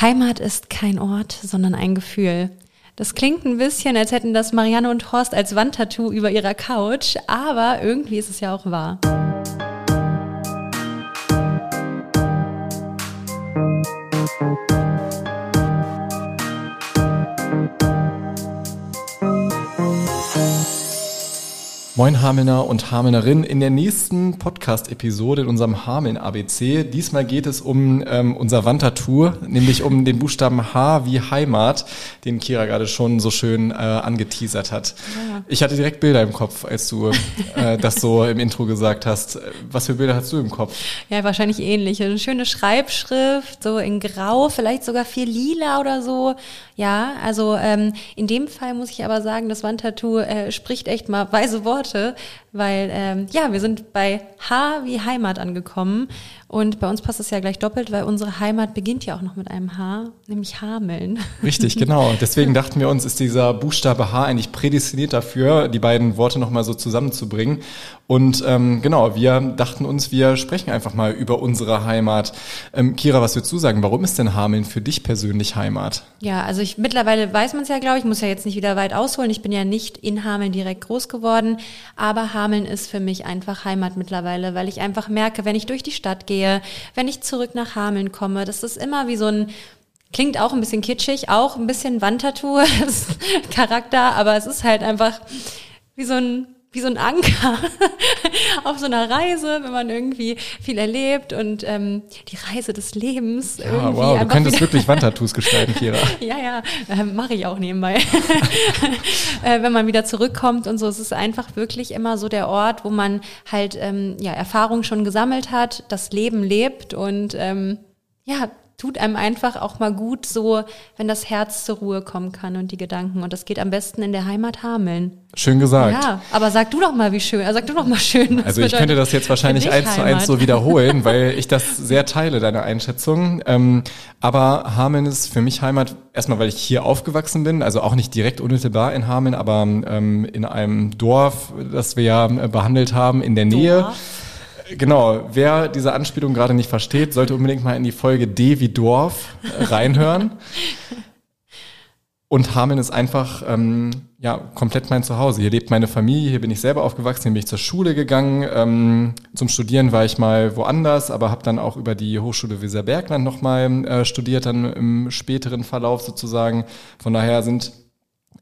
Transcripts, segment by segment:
Heimat ist kein Ort, sondern ein Gefühl. Das klingt ein bisschen, als hätten das Marianne und Horst als Wandtattoo über ihrer Couch, aber irgendwie ist es ja auch wahr. Moin Hamelner und Hamelnerin. In der nächsten Podcast-Episode in unserem Hameln ABC, diesmal geht es um ähm, unser Wandtattoo, nämlich um den Buchstaben H wie Heimat, den Kira gerade schon so schön äh, angeteasert hat. Ja. Ich hatte direkt Bilder im Kopf, als du äh, das so im Intro gesagt hast. Was für Bilder hast du im Kopf? Ja, wahrscheinlich ähnlich. Eine schöne Schreibschrift, so in Grau, vielleicht sogar viel lila oder so. Ja, also ähm, in dem Fall muss ich aber sagen, das Wandtattoo äh, spricht echt mal weise Worte, weil ähm, ja, wir sind bei H wie Heimat angekommen und bei uns passt es ja gleich doppelt, weil unsere Heimat beginnt ja auch noch mit einem H, nämlich Hameln. Richtig, genau. Deswegen dachten wir uns, ist dieser Buchstabe H eigentlich prädestiniert dafür, die beiden Worte nochmal so zusammenzubringen. Und ähm, genau, wir dachten uns, wir sprechen einfach mal über unsere Heimat. Ähm, Kira, was würdest du sagen? Warum ist denn Hameln für dich persönlich Heimat? Ja, also ich mittlerweile weiß man es ja, glaube ich, muss ja jetzt nicht wieder weit ausholen. Ich bin ja nicht in Hameln direkt groß geworden, aber Hameln ist für mich einfach Heimat mittlerweile, weil ich einfach merke, wenn ich durch die Stadt gehe, wenn ich zurück nach Hameln komme. Das ist immer wie so ein Klingt auch ein bisschen kitschig, auch ein bisschen Wandtattoo, Charakter, aber es ist halt einfach wie so ein wie so ein Anker auf so einer Reise, wenn man irgendwie viel erlebt und ähm, die Reise des Lebens. Ja, irgendwie wow, du könntest wirklich Wandtattoos gestalten, Kira. ja, ja, äh, mache ich auch nebenbei. äh, wenn man wieder zurückkommt und so, es ist einfach wirklich immer so der Ort, wo man halt ähm, ja Erfahrung schon gesammelt hat, das Leben lebt und ähm, ja, tut einem einfach auch mal gut, so wenn das Herz zur Ruhe kommen kann und die Gedanken. Und das geht am besten in der Heimat Hameln. Schön gesagt. Ja, aber sag du doch mal, wie schön. Sag du doch mal schön. Also ich könnte das jetzt wahrscheinlich eins zu eins so wiederholen, weil ich das sehr teile, deine Einschätzung. Ähm, aber Hameln ist für mich Heimat, erstmal weil ich hier aufgewachsen bin, also auch nicht direkt unmittelbar in Hameln, aber ähm, in einem Dorf, das wir ja äh, behandelt haben, in der Nähe. Dorf. Genau, wer diese Anspielung gerade nicht versteht, sollte unbedingt mal in die Folge D wie Dorf reinhören. Und Hameln ist einfach ähm, ja komplett mein Zuhause. Hier lebt meine Familie, hier bin ich selber aufgewachsen, hier bin ich zur Schule gegangen. Ähm, zum Studieren war ich mal woanders, aber habe dann auch über die Hochschule Weserbergland nochmal äh, studiert, dann im späteren Verlauf sozusagen. Von daher sind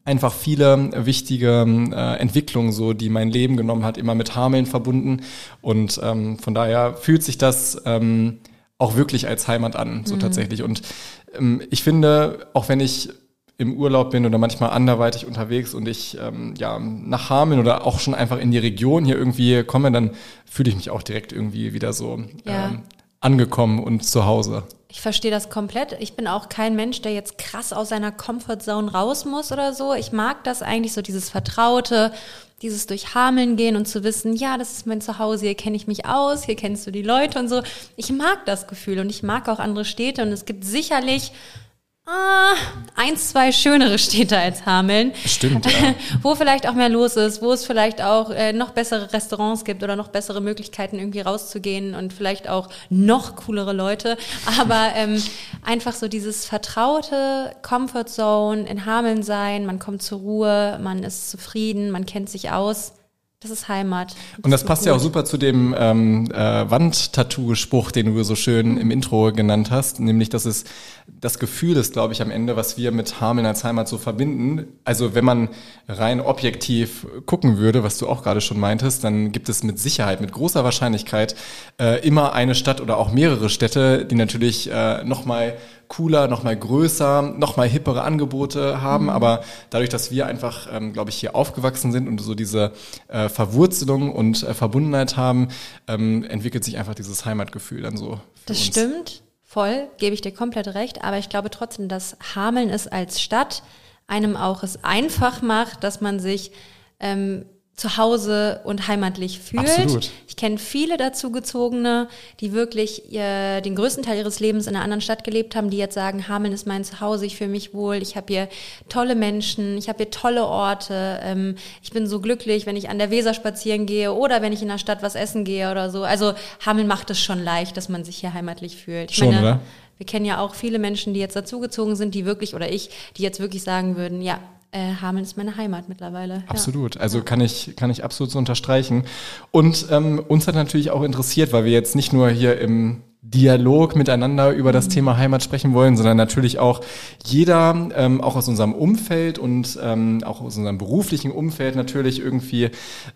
einfach viele wichtige äh, Entwicklungen, so die mein Leben genommen hat, immer mit Hameln verbunden. Und ähm, von daher fühlt sich das ähm, auch wirklich als Heimat an, so mhm. tatsächlich. Und ähm, ich finde, auch wenn ich im Urlaub bin oder manchmal anderweitig unterwegs und ich ähm, ja nach Hameln oder auch schon einfach in die Region hier irgendwie komme, dann fühle ich mich auch direkt irgendwie wieder so ja. ähm, angekommen und zu Hause. Ich verstehe das komplett. Ich bin auch kein Mensch, der jetzt krass aus seiner Comfortzone raus muss oder so. Ich mag das eigentlich so, dieses Vertraute, dieses durch Hameln gehen und zu wissen, ja, das ist mein Zuhause, hier kenne ich mich aus, hier kennst du die Leute und so. Ich mag das Gefühl und ich mag auch andere Städte und es gibt sicherlich Ah, eins, zwei schönere Städte als Hameln. Stimmt. Ja. wo vielleicht auch mehr los ist, wo es vielleicht auch äh, noch bessere Restaurants gibt oder noch bessere Möglichkeiten, irgendwie rauszugehen und vielleicht auch noch coolere Leute. Aber ähm, einfach so dieses vertraute Comfort Zone in Hameln sein, man kommt zur Ruhe, man ist zufrieden, man kennt sich aus. Das ist Heimat. Das und das passt gut. ja auch super zu dem ähm, äh, Wandtattoo-Spruch, den du so schön im Intro genannt hast, nämlich, dass es das Gefühl ist, glaube ich, am Ende, was wir mit Hameln als Heimat so verbinden. Also wenn man rein objektiv gucken würde, was du auch gerade schon meintest, dann gibt es mit Sicherheit, mit großer Wahrscheinlichkeit äh, immer eine Stadt oder auch mehrere Städte, die natürlich äh, nochmal cooler, noch mal größer, noch mal hippere Angebote haben. Mhm. Aber dadurch, dass wir einfach, ähm, glaube ich, hier aufgewachsen sind und so diese äh, Verwurzelung und äh, Verbundenheit haben, ähm, entwickelt sich einfach dieses Heimatgefühl dann so. das uns. stimmt, voll, gebe ich dir komplett recht. Aber ich glaube trotzdem, dass Hameln es als Stadt einem auch es einfach macht, dass man sich ähm, zu Hause und heimatlich fühlt. Absolut. Ich kenne viele dazugezogene, die wirklich äh, den größten Teil ihres Lebens in einer anderen Stadt gelebt haben, die jetzt sagen, Hameln ist mein Zuhause, ich fühle mich wohl, ich habe hier tolle Menschen, ich habe hier tolle Orte, ähm, ich bin so glücklich, wenn ich an der Weser spazieren gehe oder wenn ich in der Stadt was essen gehe oder so. Also Hameln macht es schon leicht, dass man sich hier heimatlich fühlt. Ich schon, meine, oder? Wir kennen ja auch viele Menschen, die jetzt dazugezogen sind, die wirklich, oder ich, die jetzt wirklich sagen würden, ja, äh, Hameln ist meine Heimat mittlerweile. Absolut. Ja. Also kann ich, kann ich absolut so unterstreichen. Und ähm, uns hat natürlich auch interessiert, weil wir jetzt nicht nur hier im Dialog miteinander über das. Thema Heimat sprechen wollen, sondern natürlich auch jeder, ähm, auch aus unserem Umfeld und ähm, auch aus unserem beruflichen Umfeld natürlich irgendwie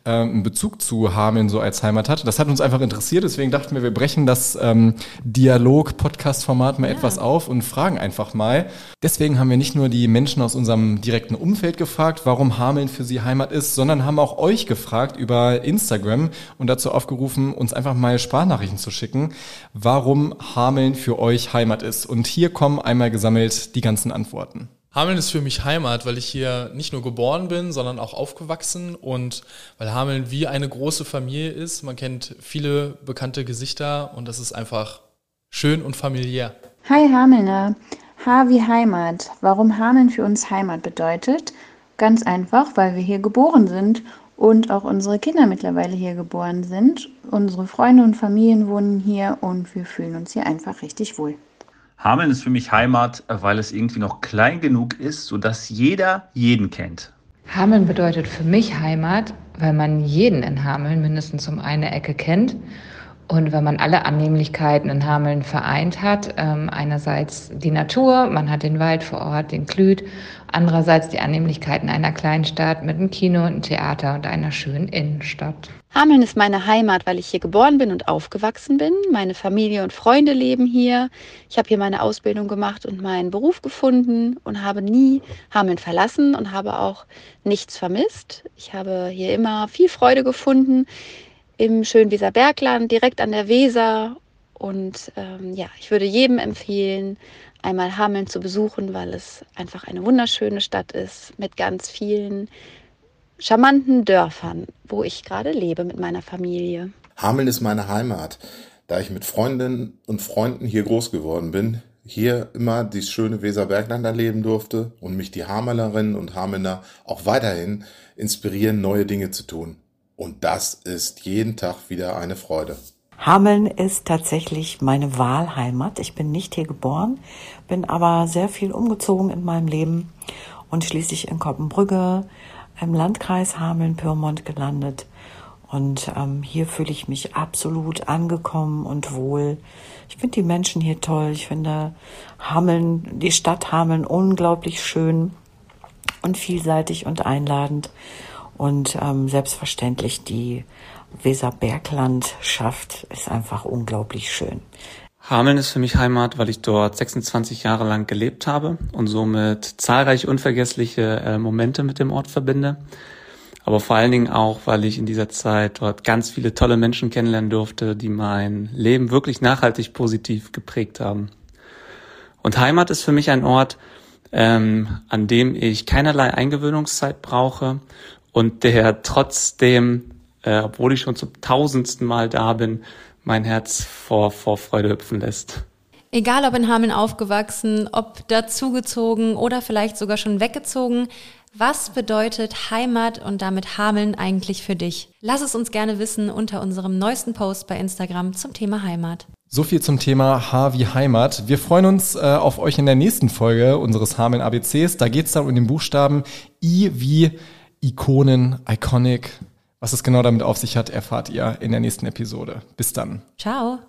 ähm, einen Bezug zu Hameln so als Heimat hat. Das hat uns einfach interessiert, deswegen dachten wir, wir brechen das ähm, Dialog-Podcast-Format mal ja. etwas auf und fragen einfach mal. Deswegen haben wir nicht nur die Menschen aus unserem direkten Umfeld gefragt, warum Hameln für sie Heimat ist, sondern haben auch euch gefragt über Instagram und dazu aufgerufen, uns einfach mal Sprachnachrichten zu schicken warum Hameln für euch Heimat ist. Und hier kommen einmal gesammelt die ganzen Antworten. Hameln ist für mich Heimat, weil ich hier nicht nur geboren bin, sondern auch aufgewachsen und weil Hameln wie eine große Familie ist. Man kennt viele bekannte Gesichter und das ist einfach schön und familiär. Hi Hamelner, H wie Heimat. Warum Hameln für uns Heimat bedeutet? Ganz einfach, weil wir hier geboren sind und auch unsere Kinder mittlerweile hier geboren sind. Unsere Freunde und Familien wohnen hier und wir fühlen uns hier einfach richtig wohl. Hameln ist für mich Heimat, weil es irgendwie noch klein genug ist, sodass jeder jeden kennt. Hameln bedeutet für mich Heimat, weil man jeden in Hameln mindestens um eine Ecke kennt und wenn man alle Annehmlichkeiten in Hameln vereint hat, ähm, einerseits die Natur, man hat den Wald vor Ort, den Klüt, andererseits die Annehmlichkeiten einer kleinen Stadt mit einem Kino, einem Theater und einer schönen Innenstadt. Hameln ist meine Heimat, weil ich hier geboren bin und aufgewachsen bin. Meine Familie und Freunde leben hier. Ich habe hier meine Ausbildung gemacht und meinen Beruf gefunden und habe nie Hameln verlassen und habe auch nichts vermisst. Ich habe hier immer viel Freude gefunden im schönen Weserbergland, direkt an der Weser. Und ähm, ja, ich würde jedem empfehlen, einmal Hameln zu besuchen, weil es einfach eine wunderschöne Stadt ist mit ganz vielen charmanten Dörfern, wo ich gerade lebe mit meiner Familie. Hameln ist meine Heimat, da ich mit Freundinnen und Freunden hier groß geworden bin, hier immer dieses schöne Weserbergland erleben durfte und mich die Hamelerinnen und Hamelner auch weiterhin inspirieren, neue Dinge zu tun. Und das ist jeden Tag wieder eine Freude. Hameln ist tatsächlich meine Wahlheimat. Ich bin nicht hier geboren, bin aber sehr viel umgezogen in meinem Leben und schließlich in Koppenbrügge im Landkreis Hameln-Pyrmont gelandet. Und ähm, hier fühle ich mich absolut angekommen und wohl. Ich finde die Menschen hier toll. Ich finde Hameln, die Stadt Hameln unglaublich schön und vielseitig und einladend und ähm, selbstverständlich die Weserberglandschaft ist einfach unglaublich schön. Hameln ist für mich Heimat, weil ich dort 26 Jahre lang gelebt habe und somit zahlreiche unvergessliche äh, Momente mit dem Ort verbinde. Aber vor allen Dingen auch, weil ich in dieser Zeit dort ganz viele tolle Menschen kennenlernen durfte, die mein Leben wirklich nachhaltig positiv geprägt haben. Und Heimat ist für mich ein Ort, ähm, an dem ich keinerlei Eingewöhnungszeit brauche und der trotzdem, äh, obwohl ich schon zum tausendsten Mal da bin, mein Herz vor, vor Freude hüpfen lässt. Egal ob in Hameln aufgewachsen, ob dazugezogen oder vielleicht sogar schon weggezogen, was bedeutet Heimat und damit Hameln eigentlich für dich? Lass es uns gerne wissen unter unserem neuesten Post bei Instagram zum Thema Heimat. So viel zum Thema H wie Heimat. Wir freuen uns äh, auf euch in der nächsten Folge unseres Hameln ABCs. Da geht es dann um den Buchstaben I wie Ikonen, Iconic. Was es genau damit auf sich hat, erfahrt ihr in der nächsten Episode. Bis dann. Ciao.